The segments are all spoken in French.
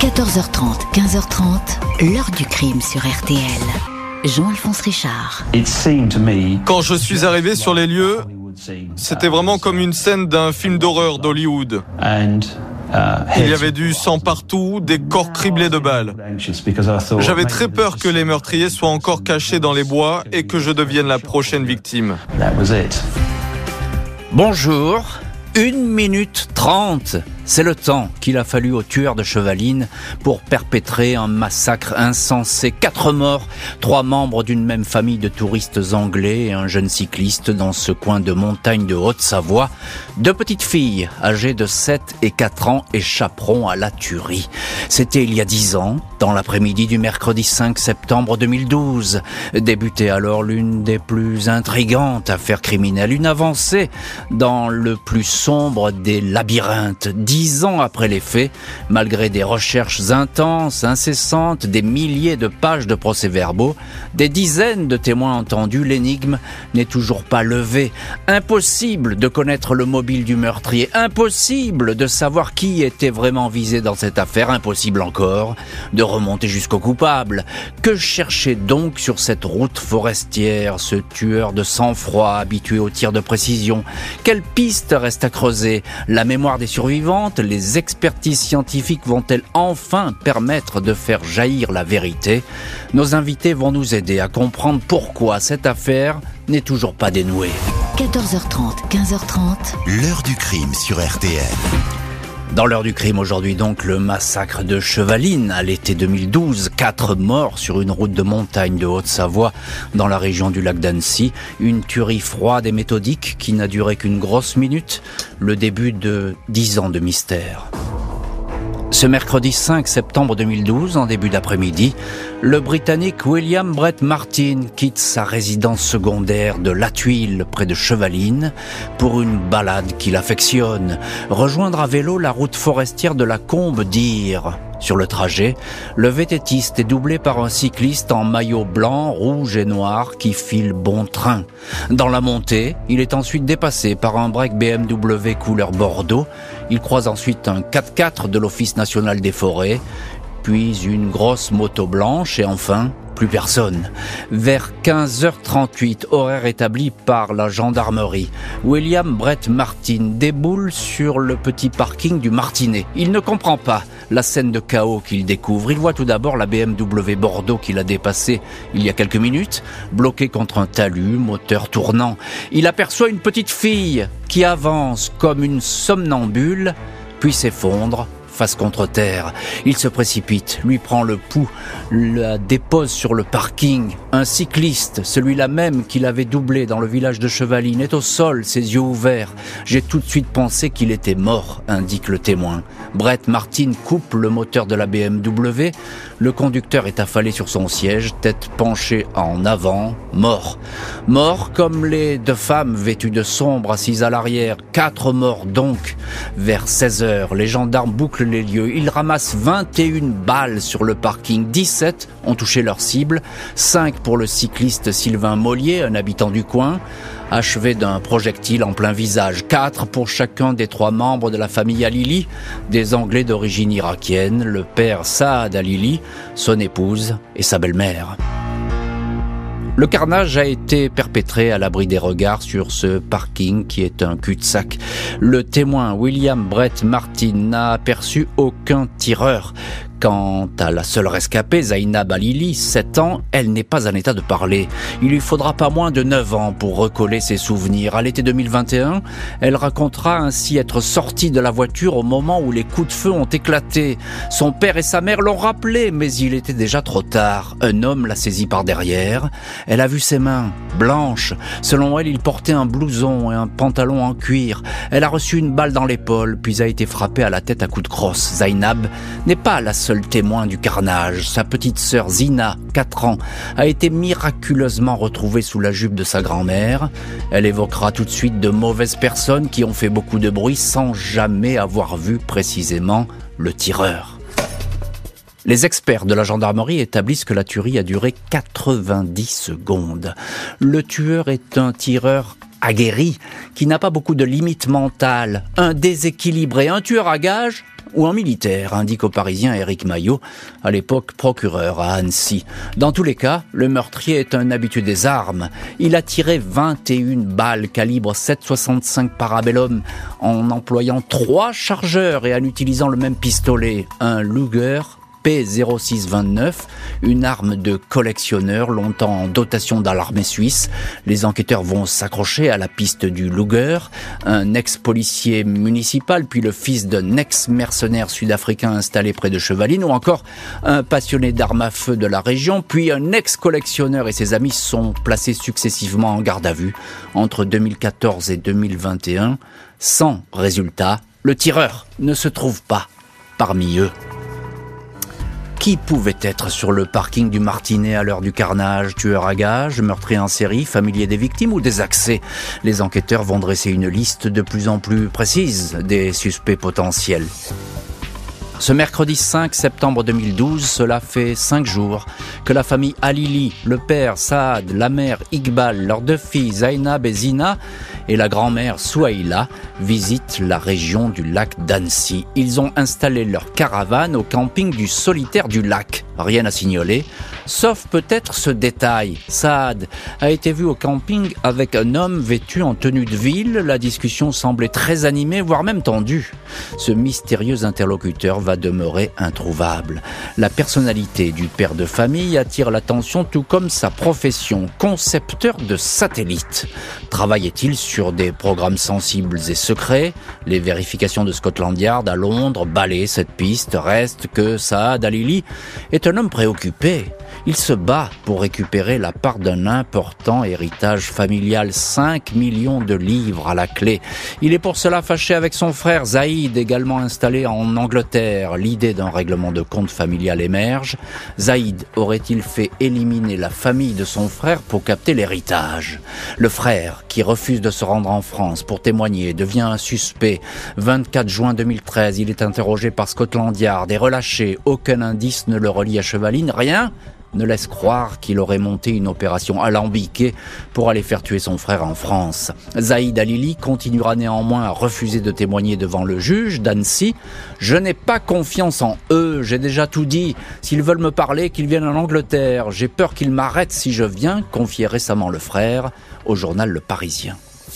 14h30, 15h30, l'heure du crime sur RTL. Jean-Alphonse Richard. Quand je suis arrivé sur les lieux, c'était vraiment comme une scène d'un film d'horreur d'Hollywood. Il y avait du sang partout, des corps criblés de balles. J'avais très peur que les meurtriers soient encore cachés dans les bois et que je devienne la prochaine victime. Bonjour, une minute trente. C'est le temps qu'il a fallu aux tueurs de Chevaline pour perpétrer un massacre insensé. Quatre morts, trois membres d'une même famille de touristes anglais et un jeune cycliste dans ce coin de montagne de Haute-Savoie. Deux petites filles âgées de 7 et 4 ans échapperont à la tuerie. C'était il y a dix ans, dans l'après-midi du mercredi 5 septembre 2012. Débutait alors l'une des plus intrigantes affaires criminelles, une avancée dans le plus sombre des labyrinthes dix ans après les faits, malgré des recherches intenses, incessantes, des milliers de pages de procès-verbaux, des dizaines de témoins entendus, l'énigme n'est toujours pas levée. Impossible de connaître le mobile du meurtrier, impossible de savoir qui était vraiment visé dans cette affaire, impossible encore de remonter jusqu'au coupable. Que chercher donc sur cette route forestière, ce tueur de sang-froid habitué aux tirs de précision? Quelle piste reste à creuser? La mémoire des survivants les expertises scientifiques vont-elles enfin permettre de faire jaillir la vérité? Nos invités vont nous aider à comprendre pourquoi cette affaire n'est toujours pas dénouée. 14h30, 15h30. L'heure du crime sur RTL. Dans l'heure du crime aujourd'hui donc le massacre de Chevaline à l'été 2012, quatre morts sur une route de montagne de Haute-Savoie dans la région du lac d'Annecy, une tuerie froide et méthodique qui n'a duré qu'une grosse minute, le début de dix ans de mystère. Ce mercredi 5 septembre 2012, en début d'après-midi, le Britannique William Brett Martin quitte sa résidence secondaire de La Tuile près de Chevaline pour une balade qu'il affectionne, rejoindre à vélo la route forestière de la Combe d'Ire. Sur le trajet, le vététiste est doublé par un cycliste en maillot blanc, rouge et noir qui file bon train. Dans la montée, il est ensuite dépassé par un break BMW couleur Bordeaux. Il croise ensuite un 4x4 de l'Office national des forêts, puis une grosse moto blanche et enfin plus personne. Vers 15h38, horaire établi par la gendarmerie, William Brett Martin déboule sur le petit parking du Martinet. Il ne comprend pas la scène de chaos qu'il découvre. Il voit tout d'abord la BMW Bordeaux qu'il a dépassée il y a quelques minutes, bloquée contre un talus, moteur tournant. Il aperçoit une petite fille qui avance comme une somnambule, puis s'effondre face contre terre. Il se précipite, lui prend le pouls, la dépose sur le parking. Un cycliste, celui-là même qu'il avait doublé dans le village de Chevaline, est au sol, ses yeux ouverts. J'ai tout de suite pensé qu'il était mort, indique le témoin. Brett Martin coupe le moteur de la BMW. Le conducteur est affalé sur son siège, tête penchée en avant, mort. Mort comme les deux femmes vêtues de sombre assises à l'arrière. Quatre morts donc. Vers 16 heures, les gendarmes bouclent les lieux. Ils ramassent 21 balles sur le parking. 17 ont touché leur cible. 5 pour le cycliste Sylvain Mollier, un habitant du coin, achevé d'un projectile en plein visage. 4 pour chacun des trois membres de la famille Alili, des Anglais d'origine irakienne, le père Saad Alili, son épouse et sa belle-mère. Le carnage a été perpétré à l'abri des regards sur ce parking qui est un cul-de-sac. Le témoin William Brett Martin n'a aperçu aucun tireur. Quant à la seule rescapée, Zainab Alili, 7 ans, elle n'est pas en état de parler. Il lui faudra pas moins de 9 ans pour recoller ses souvenirs. À l'été 2021, elle racontera ainsi être sortie de la voiture au moment où les coups de feu ont éclaté. Son père et sa mère l'ont rappelé, mais il était déjà trop tard. Un homme l'a saisie par derrière. Elle a vu ses mains, blanches. Selon elle, il portait un blouson et un pantalon en cuir. Elle a reçu une balle dans l'épaule, puis a été frappée à la tête à coups de crosse. Zainab n'est pas la seul témoin du carnage. Sa petite sœur Zina, 4 ans, a été miraculeusement retrouvée sous la jupe de sa grand-mère. Elle évoquera tout de suite de mauvaises personnes qui ont fait beaucoup de bruit sans jamais avoir vu précisément le tireur. Les experts de la gendarmerie établissent que la tuerie a duré 90 secondes. Le tueur est un tireur aguerri, qui n'a pas beaucoup de limites mentales, un déséquilibré, un tueur à gage ou en militaire, indique au Parisien Éric Maillot, à l'époque procureur à Annecy. Dans tous les cas, le meurtrier est un habitué des armes. Il a tiré 21 balles calibre 7,65 Parabellum en employant trois chargeurs et en utilisant le même pistolet, un Luger P0629, une arme de collectionneur longtemps en dotation dans l'armée suisse. Les enquêteurs vont s'accrocher à la piste du Luger, un ex-policier municipal, puis le fils d'un ex-mercenaire sud-africain installé près de Chevaline, ou encore un passionné d'armes à feu de la région, puis un ex-collectionneur et ses amis sont placés successivement en garde à vue entre 2014 et 2021. Sans résultat, le tireur ne se trouve pas parmi eux. Qui pouvait être sur le parking du Martinet à l'heure du carnage? Tueur à gages, meurtrier en série, familier des victimes ou des accès? Les enquêteurs vont dresser une liste de plus en plus précise des suspects potentiels. Ce mercredi 5 septembre 2012, cela fait cinq jours que la famille Alili, le père Saad, la mère Iqbal, leurs deux filles Zainab et Zina et la grand-mère Souaïla visitent la région du lac d'Annecy. Ils ont installé leur caravane au camping du solitaire du lac. Rien à signaler, sauf peut-être ce détail. Saad a été vu au camping avec un homme vêtu en tenue de ville. La discussion semblait très animée, voire même tendue. Ce mystérieux interlocuteur va demeurer introuvable. La personnalité du père de famille attire l'attention tout comme sa profession, concepteur de satellites. Travaillait-il sur des programmes sensibles et secrets Les vérifications de Scotland Yard à Londres balayent cette piste. Reste que Saad Alili est un homme préoccupé. Il se bat pour récupérer la part d'un important héritage familial, 5 millions de livres à la clé. Il est pour cela fâché avec son frère Zaïd, également installé en Angleterre. L'idée d'un règlement de compte familial émerge. Zaïd aurait-il fait éliminer la famille de son frère pour capter l'héritage? Le frère, qui refuse de se rendre en France pour témoigner, devient un suspect. 24 juin 2013, il est interrogé par Scotland Yard et relâché. Aucun indice ne le relie à Chevaline, rien ne laisse croire qu'il aurait monté une opération alambiquée pour aller faire tuer son frère en France. Zaïd Alili continuera néanmoins à refuser de témoigner devant le juge d'Annecy. Je n'ai pas confiance en eux, j'ai déjà tout dit. S'ils veulent me parler, qu'ils viennent en Angleterre. J'ai peur qu'ils m'arrêtent si je viens, confiait récemment le frère au journal Le Parisien.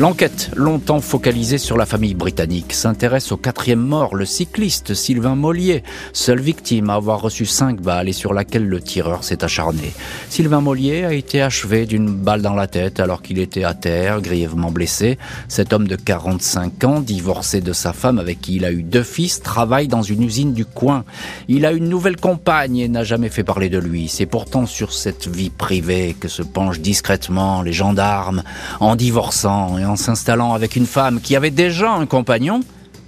L'enquête, longtemps focalisée sur la famille britannique, s'intéresse au quatrième mort, le cycliste Sylvain Mollier, seule victime à avoir reçu cinq balles et sur laquelle le tireur s'est acharné. Sylvain Mollier a été achevé d'une balle dans la tête alors qu'il était à terre, grièvement blessé. Cet homme de 45 ans, divorcé de sa femme avec qui il a eu deux fils, travaille dans une usine du coin. Il a une nouvelle compagne et n'a jamais fait parler de lui. C'est pourtant sur cette vie privée que se penchent discrètement les gendarmes en divorçant et en s'installant avec une femme qui avait déjà un compagnon,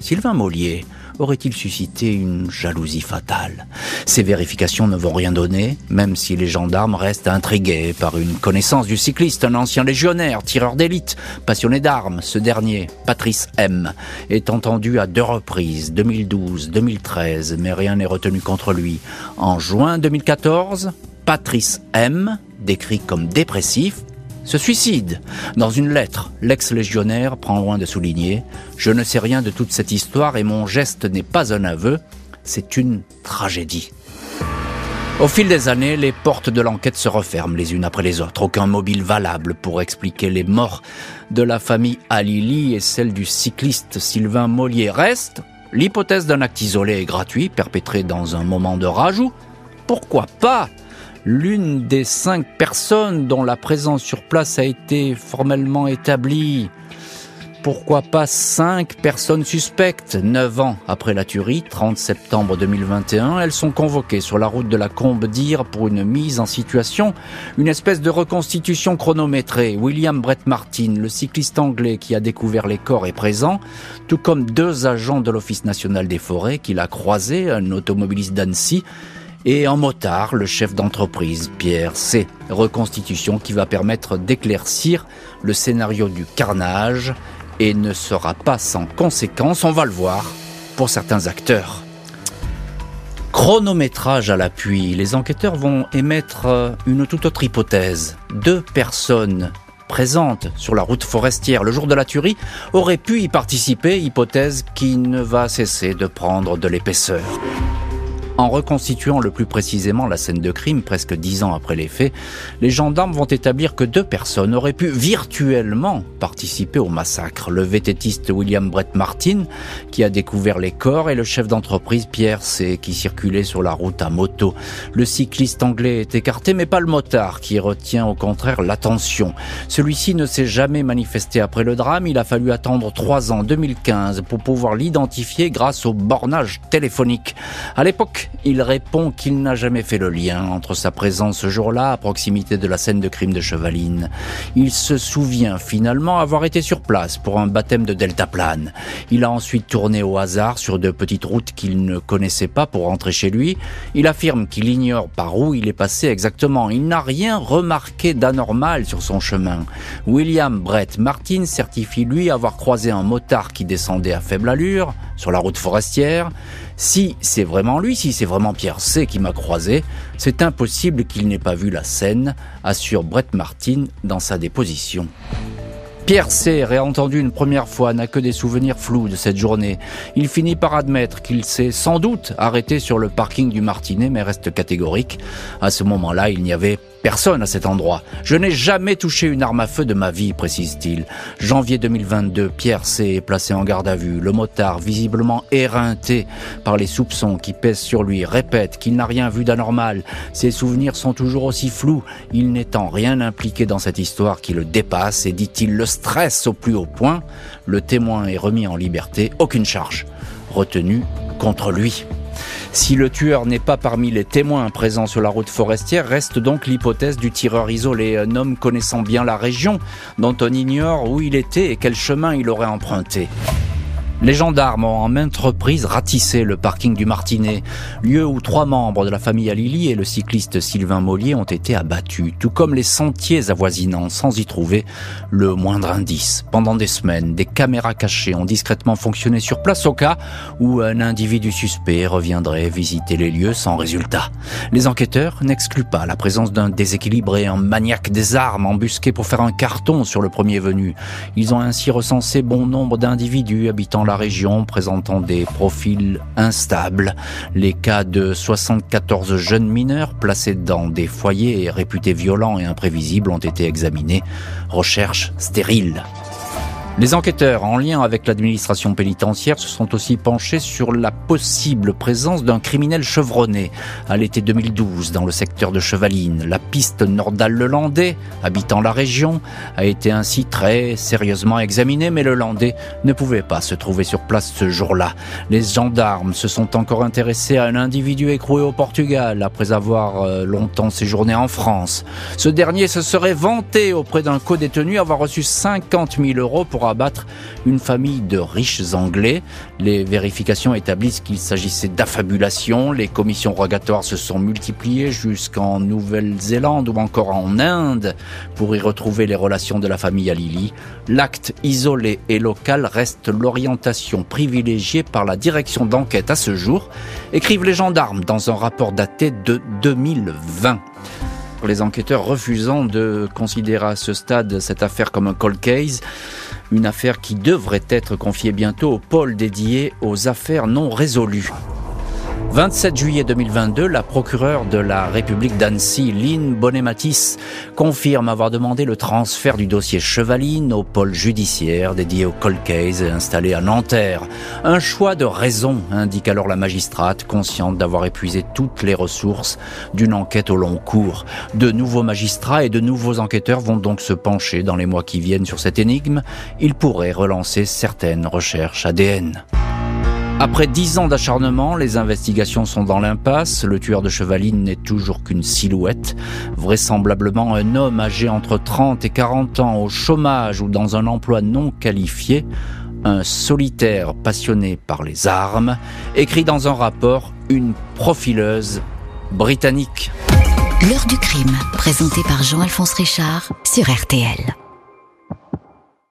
Sylvain Mollier aurait-il suscité une jalousie fatale? Ces vérifications ne vont rien donner, même si les gendarmes restent intrigués par une connaissance du cycliste, un ancien légionnaire, tireur d'élite, passionné d'armes. Ce dernier, Patrice M, est entendu à deux reprises, 2012, 2013, mais rien n'est retenu contre lui. En juin 2014, Patrice M, décrit comme dépressif, se suicide. Dans une lettre, l'ex-légionnaire prend loin de souligner Je ne sais rien de toute cette histoire et mon geste n'est pas un aveu, c'est une tragédie. Au fil des années, les portes de l'enquête se referment les unes après les autres. Aucun mobile valable pour expliquer les morts de la famille Alili et celle du cycliste Sylvain Mollier. Reste l'hypothèse d'un acte isolé et gratuit perpétré dans un moment de rage ou, pourquoi pas, l'une des cinq personnes dont la présence sur place a été formellement établie. Pourquoi pas cinq personnes suspectes? Neuf ans après la tuerie, 30 septembre 2021, elles sont convoquées sur la route de la Combe d'Ire pour une mise en situation, une espèce de reconstitution chronométrée. William Brett Martin, le cycliste anglais qui a découvert les corps, est présent, tout comme deux agents de l'Office national des forêts qu'il a croisés, un automobiliste d'Annecy et en motard, le chef d'entreprise, Pierre C. Reconstitution qui va permettre d'éclaircir le scénario du carnage et ne sera pas sans conséquence, on va le voir, pour certains acteurs. Chronométrage à l'appui, les enquêteurs vont émettre une toute autre hypothèse. Deux personnes présente sur la route forestière le jour de la tuerie aurait pu y participer, hypothèse qui ne va cesser de prendre de l'épaisseur. En reconstituant le plus précisément la scène de crime presque dix ans après les faits, les gendarmes vont établir que deux personnes auraient pu virtuellement participer au massacre. Le vététiste William Brett Martin, qui a découvert les corps, et le chef d'entreprise Pierre C, qui circulait sur la route à moto. Le cycliste anglais est écarté, mais pas le motard, qui retient au contraire l'attention. Celui-ci ne s'est jamais manifesté après le drame. Il a fallu attendre trois ans, 2015, pour pouvoir l'identifier grâce au bornage téléphonique. À l'époque, il répond qu'il n'a jamais fait le lien entre sa présence ce jour-là à proximité de la scène de crime de Chevaline. Il se souvient finalement avoir été sur place pour un baptême de deltaplane. Il a ensuite tourné au hasard sur de petites routes qu'il ne connaissait pas pour rentrer chez lui. Il affirme qu'il ignore par où il est passé exactement. Il n'a rien remarqué d'anormal sur son chemin. William Brett Martin certifie lui avoir croisé un motard qui descendait à faible allure sur la route forestière. Si c'est vraiment lui, si c'est vraiment Pierre C qui m'a croisé, c'est impossible qu'il n'ait pas vu la scène, assure Brett Martin dans sa déposition. Pierre C, réentendu une première fois, n'a que des souvenirs flous de cette journée. Il finit par admettre qu'il s'est sans doute arrêté sur le parking du Martinet, mais reste catégorique. À ce moment-là, il n'y avait Personne à cet endroit. Je n'ai jamais touché une arme à feu de ma vie, précise-t-il. Janvier 2022, Pierre C. est placé en garde à vue. Le motard, visiblement éreinté par les soupçons qui pèsent sur lui, répète qu'il n'a rien vu d'anormal. Ses souvenirs sont toujours aussi flous. Il n'est en rien impliqué dans cette histoire qui le dépasse et, dit-il, le stresse au plus haut point. Le témoin est remis en liberté. Aucune charge retenue contre lui. Si le tueur n'est pas parmi les témoins présents sur la route forestière, reste donc l'hypothèse du tireur isolé, un homme connaissant bien la région, dont on ignore où il était et quel chemin il aurait emprunté. Les gendarmes ont en maintes reprises ratissé le parking du Martinet, lieu où trois membres de la famille Alili et le cycliste Sylvain Mollier ont été abattus, tout comme les sentiers avoisinants, sans y trouver le moindre indice. Pendant des semaines, des caméras cachées ont discrètement fonctionné sur place au cas où un individu suspect reviendrait visiter les lieux sans résultat. Les enquêteurs n'excluent pas la présence d'un déséquilibré, un maniaque des armes embusqué pour faire un carton sur le premier venu. Ils ont ainsi recensé bon nombre d'individus habitant la région présentant des profils instables. Les cas de 74 jeunes mineurs placés dans des foyers réputés violents et imprévisibles ont été examinés. Recherche stérile. Les enquêteurs, en lien avec l'administration pénitentiaire, se sont aussi penchés sur la possible présence d'un criminel chevronné à l'été 2012 dans le secteur de Chevaline. La piste Nordal-le-Landais, habitant la région, a été ainsi très sérieusement examinée, mais le Landais ne pouvait pas se trouver sur place ce jour-là. Les gendarmes se sont encore intéressés à un individu écroué au Portugal après avoir euh, longtemps séjourné en France. Ce dernier se serait vanté auprès d'un co-détenu avoir reçu 50 000 euros pour abattre une famille de riches Anglais. Les vérifications établissent qu'il s'agissait d'affabulation. Les commissions rogatoires se sont multipliées jusqu'en Nouvelle-Zélande ou encore en Inde pour y retrouver les relations de la famille Alili. L'acte isolé et local reste l'orientation privilégiée par la direction d'enquête à ce jour, écrivent les gendarmes dans un rapport daté de 2020 les enquêteurs refusant de considérer à ce stade cette affaire comme un cold case, une affaire qui devrait être confiée bientôt au pôle dédié aux affaires non résolues. 27 juillet 2022, la procureure de la République d'Annecy, Lynn Bonematis, confirme avoir demandé le transfert du dossier Chevaline au pôle judiciaire dédié au cold case installé à Nanterre. Un choix de raison, indique alors la magistrate, consciente d'avoir épuisé toutes les ressources d'une enquête au long cours. De nouveaux magistrats et de nouveaux enquêteurs vont donc se pencher dans les mois qui viennent sur cette énigme. Ils pourraient relancer certaines recherches ADN. Après dix ans d'acharnement, les investigations sont dans l'impasse. Le tueur de Chevaline n'est toujours qu'une silhouette, vraisemblablement un homme âgé entre 30 et 40 ans au chômage ou dans un emploi non qualifié, un solitaire passionné par les armes, écrit dans un rapport une profileuse britannique. L'heure du crime, présenté par Jean-Alphonse Richard sur RTL.